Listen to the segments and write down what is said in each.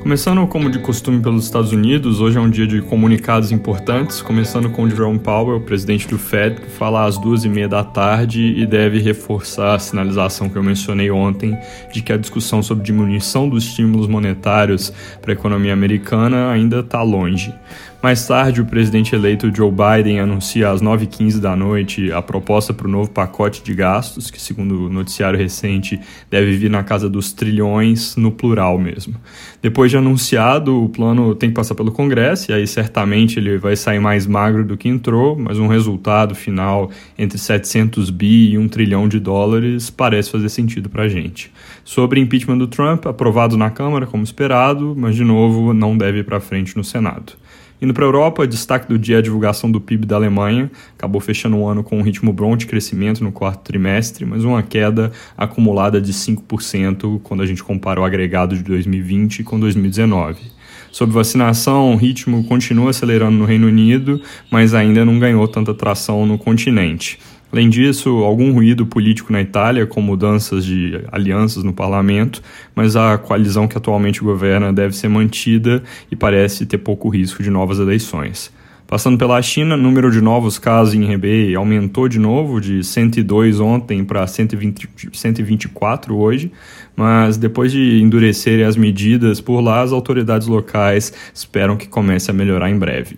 Começando como de costume pelos Estados Unidos, hoje é um dia de comunicados importantes, começando com Jerome Powell, presidente do Fed, que fala às duas e meia da tarde e deve reforçar a sinalização que eu mencionei ontem de que a discussão sobre diminuição dos estímulos monetários para a economia americana ainda está longe. Mais tarde, o presidente eleito Joe Biden anuncia às 9h15 da noite a proposta para o novo pacote de gastos, que, segundo o noticiário recente, deve vir na casa dos trilhões, no plural mesmo. Depois de anunciado, o plano tem que passar pelo Congresso, e aí certamente ele vai sair mais magro do que entrou, mas um resultado final entre 700 bi e 1 trilhão de dólares parece fazer sentido para a gente. Sobre impeachment do Trump, aprovado na Câmara, como esperado, mas de novo não deve ir para frente no Senado. Indo para a Europa, destaque do dia a divulgação do PIB da Alemanha, acabou fechando o ano com um ritmo bom de crescimento no quarto trimestre, mas uma queda acumulada de 5% quando a gente compara o agregado de 2020 com 2019. Sobre vacinação, o ritmo continua acelerando no Reino Unido, mas ainda não ganhou tanta tração no continente. Além disso, algum ruído político na Itália, com mudanças de alianças no parlamento, mas a coalizão que atualmente governa deve ser mantida e parece ter pouco risco de novas eleições. Passando pela China, o número de novos casos em Hebei aumentou de novo, de 102 ontem para 124 hoje, mas depois de endurecerem as medidas por lá, as autoridades locais esperam que comece a melhorar em breve.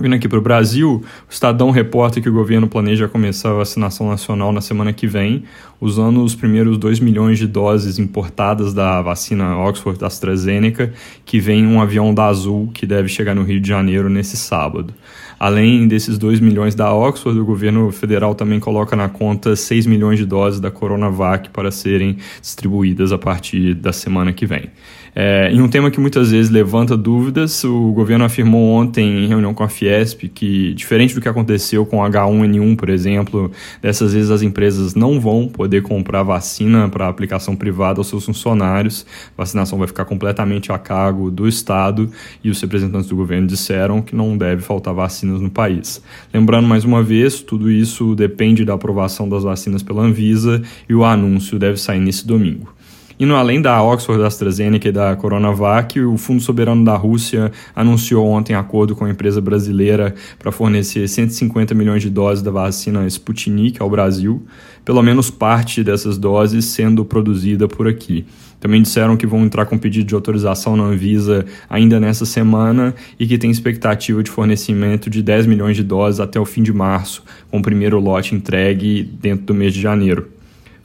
Vindo aqui para o Brasil, o Estadão reporta que o governo planeja começar a vacinação nacional na semana que vem, usando os primeiros 2 milhões de doses importadas da vacina Oxford AstraZeneca, que vem em um avião da Azul que deve chegar no Rio de Janeiro nesse sábado. Além desses 2 milhões da Oxford, o governo federal também coloca na conta 6 milhões de doses da Coronavac para serem distribuídas a partir da semana que vem. É, em um tema que muitas vezes levanta dúvidas, o governo afirmou ontem, em reunião com a Fiesp, que, diferente do que aconteceu com H1N1, por exemplo, dessas vezes as empresas não vão poder comprar vacina para aplicação privada aos seus funcionários. A vacinação vai ficar completamente a cargo do Estado e os representantes do governo disseram que não deve faltar vacinas no país. Lembrando mais uma vez, tudo isso depende da aprovação das vacinas pela Anvisa e o anúncio deve sair nesse domingo. Indo além da Oxford, da AstraZeneca e da Coronavac, o Fundo Soberano da Rússia anunciou ontem acordo com a empresa brasileira para fornecer 150 milhões de doses da vacina Sputnik ao Brasil, pelo menos parte dessas doses sendo produzida por aqui. Também disseram que vão entrar com pedido de autorização na Anvisa ainda nessa semana e que tem expectativa de fornecimento de 10 milhões de doses até o fim de março, com o primeiro lote entregue dentro do mês de janeiro.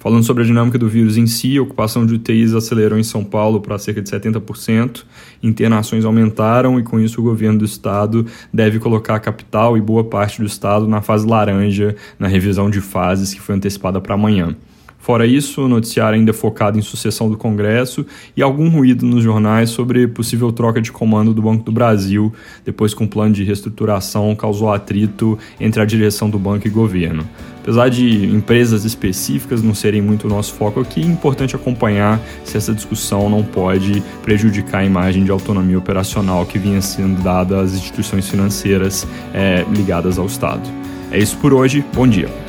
Falando sobre a dinâmica do vírus em si, a ocupação de UTIs acelerou em São Paulo para cerca de 70%, internações aumentaram e com isso o governo do estado deve colocar a capital e boa parte do estado na fase laranja, na revisão de fases que foi antecipada para amanhã. Fora isso, o noticiário ainda é focado em sucessão do Congresso e algum ruído nos jornais sobre possível troca de comando do Banco do Brasil, depois que um plano de reestruturação causou atrito entre a direção do banco e governo. Apesar de empresas específicas não serem muito o nosso foco aqui, é importante acompanhar se essa discussão não pode prejudicar a imagem de autonomia operacional que vinha sendo dada às instituições financeiras é, ligadas ao Estado. É isso por hoje, bom dia.